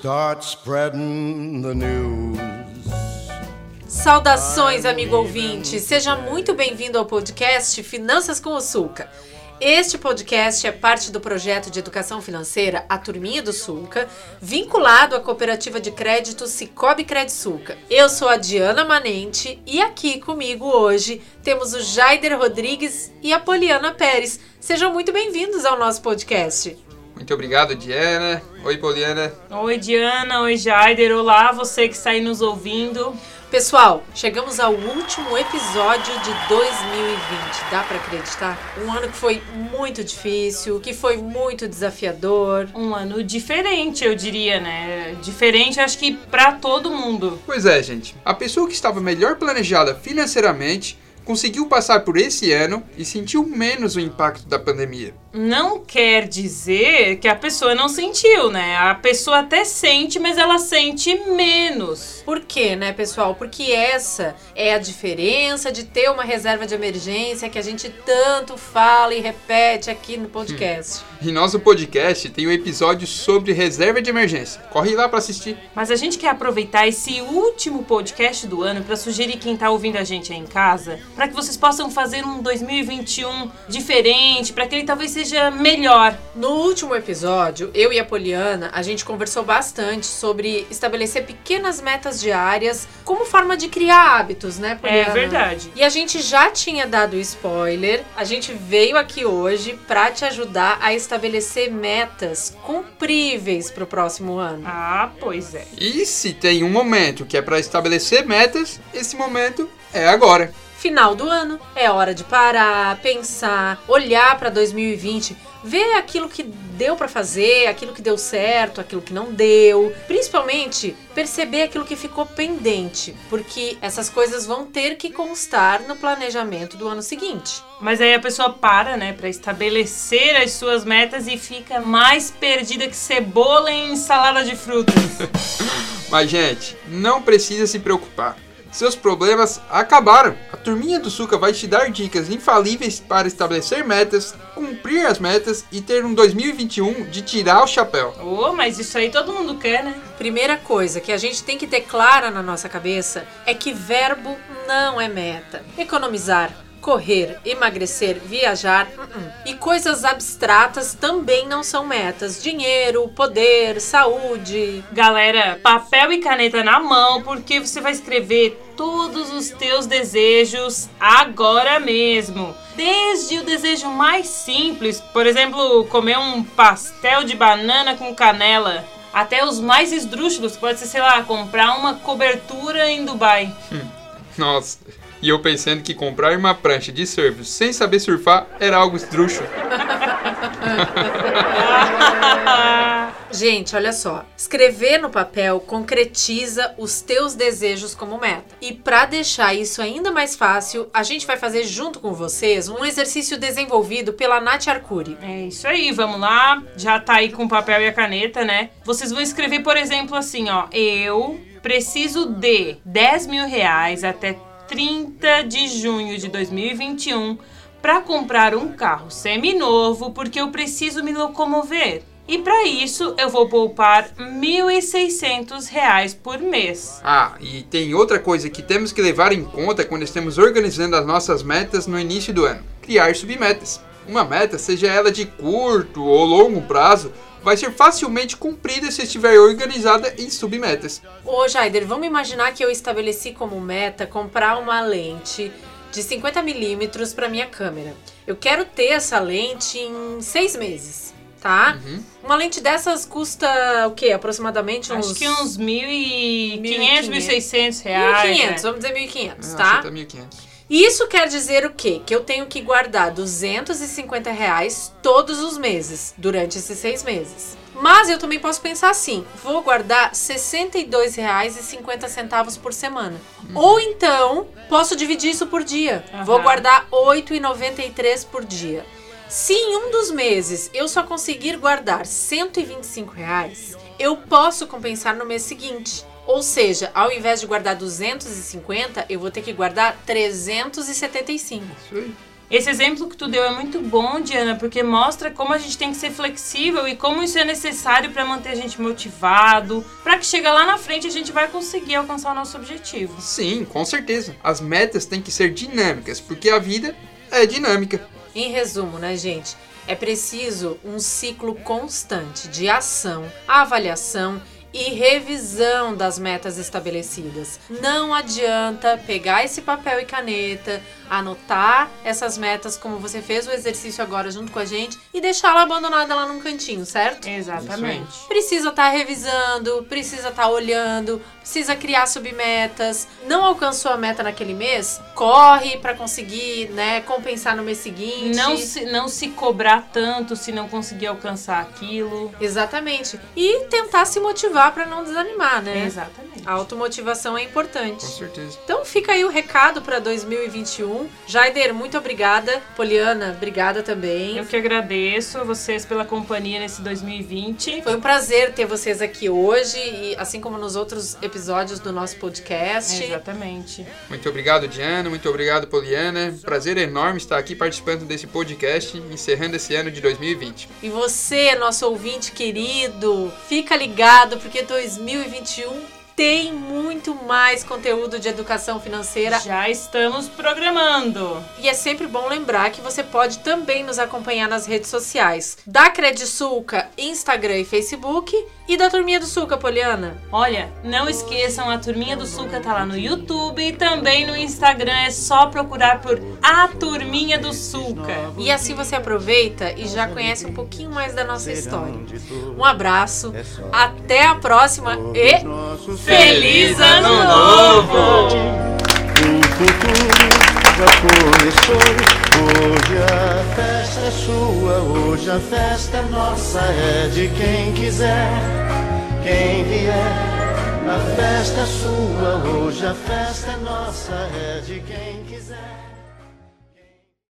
start spreading the news. Saudações, amigo ouvinte! Seja muito bem-vindo ao podcast Finanças com o Sulca. Este podcast é parte do projeto de educação financeira A Turminha do Sulca, vinculado à cooperativa de crédito Cicobi Sulca. Eu sou a Diana Manente e aqui comigo hoje temos o Jaider Rodrigues e a Poliana Pérez. Sejam muito bem-vindos ao nosso podcast. Muito obrigado, Diana. Oi, Poliana. Oi, Diana. Oi, Jaider. Olá, você que está aí nos ouvindo. Pessoal, chegamos ao último episódio de 2020. Dá para acreditar? Um ano que foi muito difícil, que foi muito desafiador. Um ano diferente, eu diria, né? Diferente, acho que para todo mundo. Pois é, gente. A pessoa que estava melhor planejada financeiramente conseguiu passar por esse ano e sentiu menos o impacto da pandemia não quer dizer que a pessoa não sentiu, né? A pessoa até sente, mas ela sente menos. Por quê, né, pessoal? Porque essa é a diferença de ter uma reserva de emergência que a gente tanto fala e repete aqui no podcast. Hum. E nosso podcast tem um episódio sobre reserva de emergência. Corre lá para assistir. Mas a gente quer aproveitar esse último podcast do ano para sugerir quem tá ouvindo a gente aí em casa, para que vocês possam fazer um 2021 diferente, para que ele talvez seja melhor. No último episódio, eu e a Poliana, a gente conversou bastante sobre estabelecer pequenas metas diárias como forma de criar hábitos, né, Poliana? É verdade. E a gente já tinha dado spoiler. A gente veio aqui hoje para te ajudar a estabelecer metas cumpríveis para o próximo ano. Ah, pois é. E se tem um momento que é para estabelecer metas, esse momento é agora. Final do ano, é hora de parar, pensar, olhar para 2020, ver aquilo que deu para fazer, aquilo que deu certo, aquilo que não deu, principalmente perceber aquilo que ficou pendente, porque essas coisas vão ter que constar no planejamento do ano seguinte. Mas aí a pessoa para, né, para estabelecer as suas metas e fica mais perdida que cebola em salada de frutas. Mas gente, não precisa se preocupar. Seus problemas acabaram. A turminha do Suca vai te dar dicas infalíveis para estabelecer metas, cumprir as metas e ter um 2021 de tirar o chapéu. Oh, mas isso aí todo mundo quer, né? Primeira coisa que a gente tem que ter clara na nossa cabeça é que verbo não é meta. Economizar correr, emagrecer, viajar uh -uh. e coisas abstratas também não são metas. Dinheiro, poder, saúde. Galera, papel e caneta na mão porque você vai escrever todos os teus desejos agora mesmo. Desde o desejo mais simples, por exemplo, comer um pastel de banana com canela, até os mais esdrúxulos, pode ser, sei lá, comprar uma cobertura em Dubai. Hum. Nossa, e eu pensando que comprar uma prancha de surf sem saber surfar era algo esdrúxulo. Gente, olha só. Escrever no papel concretiza os teus desejos como meta. E para deixar isso ainda mais fácil, a gente vai fazer junto com vocês um exercício desenvolvido pela Nath Arcuri. É isso aí, vamos lá. Já tá aí com o papel e a caneta, né? Vocês vão escrever, por exemplo, assim, ó. Eu preciso de 10 mil reais até 30 de junho de 2021 para comprar um carro seminovo porque eu preciso me locomover. E para isso eu vou poupar R$ 1.600 por mês. Ah, e tem outra coisa que temos que levar em conta quando estamos organizando as nossas metas no início do ano: criar submetas. Uma meta, seja ela de curto ou longo prazo, vai ser facilmente cumprida se estiver organizada em submetas. Ô Jaider, vamos imaginar que eu estabeleci como meta comprar uma lente de 50 milímetros para minha câmera. Eu quero ter essa lente em seis meses, tá? Uhum. Uma lente dessas custa o quê? Aproximadamente uns... Acho que uns 1.500, 1.600 reais. 1.500, né? vamos dizer 1.500, Ah, tá? acho que 1.500. Isso quer dizer o quê? Que eu tenho que guardar 250 reais todos os meses, durante esses seis meses. Mas eu também posso pensar assim: vou guardar R$ 62,50 por semana. Ou então, posso dividir isso por dia. Aham. Vou guardar R$ 8,93 por dia. Se em um dos meses eu só conseguir guardar 125 reais, eu posso compensar no mês seguinte. Ou seja, ao invés de guardar 250, eu vou ter que guardar 375. Isso aí. Esse exemplo que tu deu é muito bom, Diana, porque mostra como a gente tem que ser flexível e como isso é necessário para manter a gente motivado, para que chega lá na frente a gente vai conseguir alcançar o nosso objetivo. Sim, com certeza. As metas têm que ser dinâmicas, porque a vida é dinâmica. Em resumo, né, gente? É preciso um ciclo constante de ação, avaliação e revisão das metas estabelecidas. Não adianta pegar esse papel e caneta, anotar essas metas como você fez o exercício agora junto com a gente e deixá-la abandonada lá num cantinho, certo? Exatamente. Precisa estar tá revisando, precisa estar tá olhando, precisa criar submetas. Não alcançou a meta naquele mês? Corre para conseguir, né, compensar no mês seguinte. Não se, não se cobrar tanto se não conseguir alcançar aquilo. Exatamente. E tentar se motivar para não desanimar, né? Exatamente. A automotivação é importante. Com certeza. Então fica aí o recado para 2021. Jaider, muito obrigada. Poliana, obrigada também. Eu que agradeço a vocês pela companhia nesse 2020. Foi um prazer ter vocês aqui hoje e assim como nos outros episódios do nosso podcast. Exatamente. Muito obrigado, Diana. Muito obrigado, Poliana. Prazer enorme estar aqui participando desse podcast, encerrando esse ano de 2020. E você, nosso ouvinte querido, fica ligado porque 2021 tem muito mais conteúdo de educação financeira. Já estamos programando. E é sempre bom lembrar que você pode também nos acompanhar nas redes sociais. Da Credisulca, Instagram e Facebook. E da Turminha do Suca, Poliana? Olha, não esqueçam, a Turminha do Suca tá lá no YouTube e também no Instagram. É só procurar por A Turminha do Suca. E assim você aproveita e já conhece um pouquinho mais da nossa história. Um abraço, até a próxima e... Feliz Ano Novo! O futuro já começou. Hoje a festa é sua, hoje a festa é nossa, é de quem quiser, quem vier. A festa é sua, hoje a festa é nossa, é de quem quiser.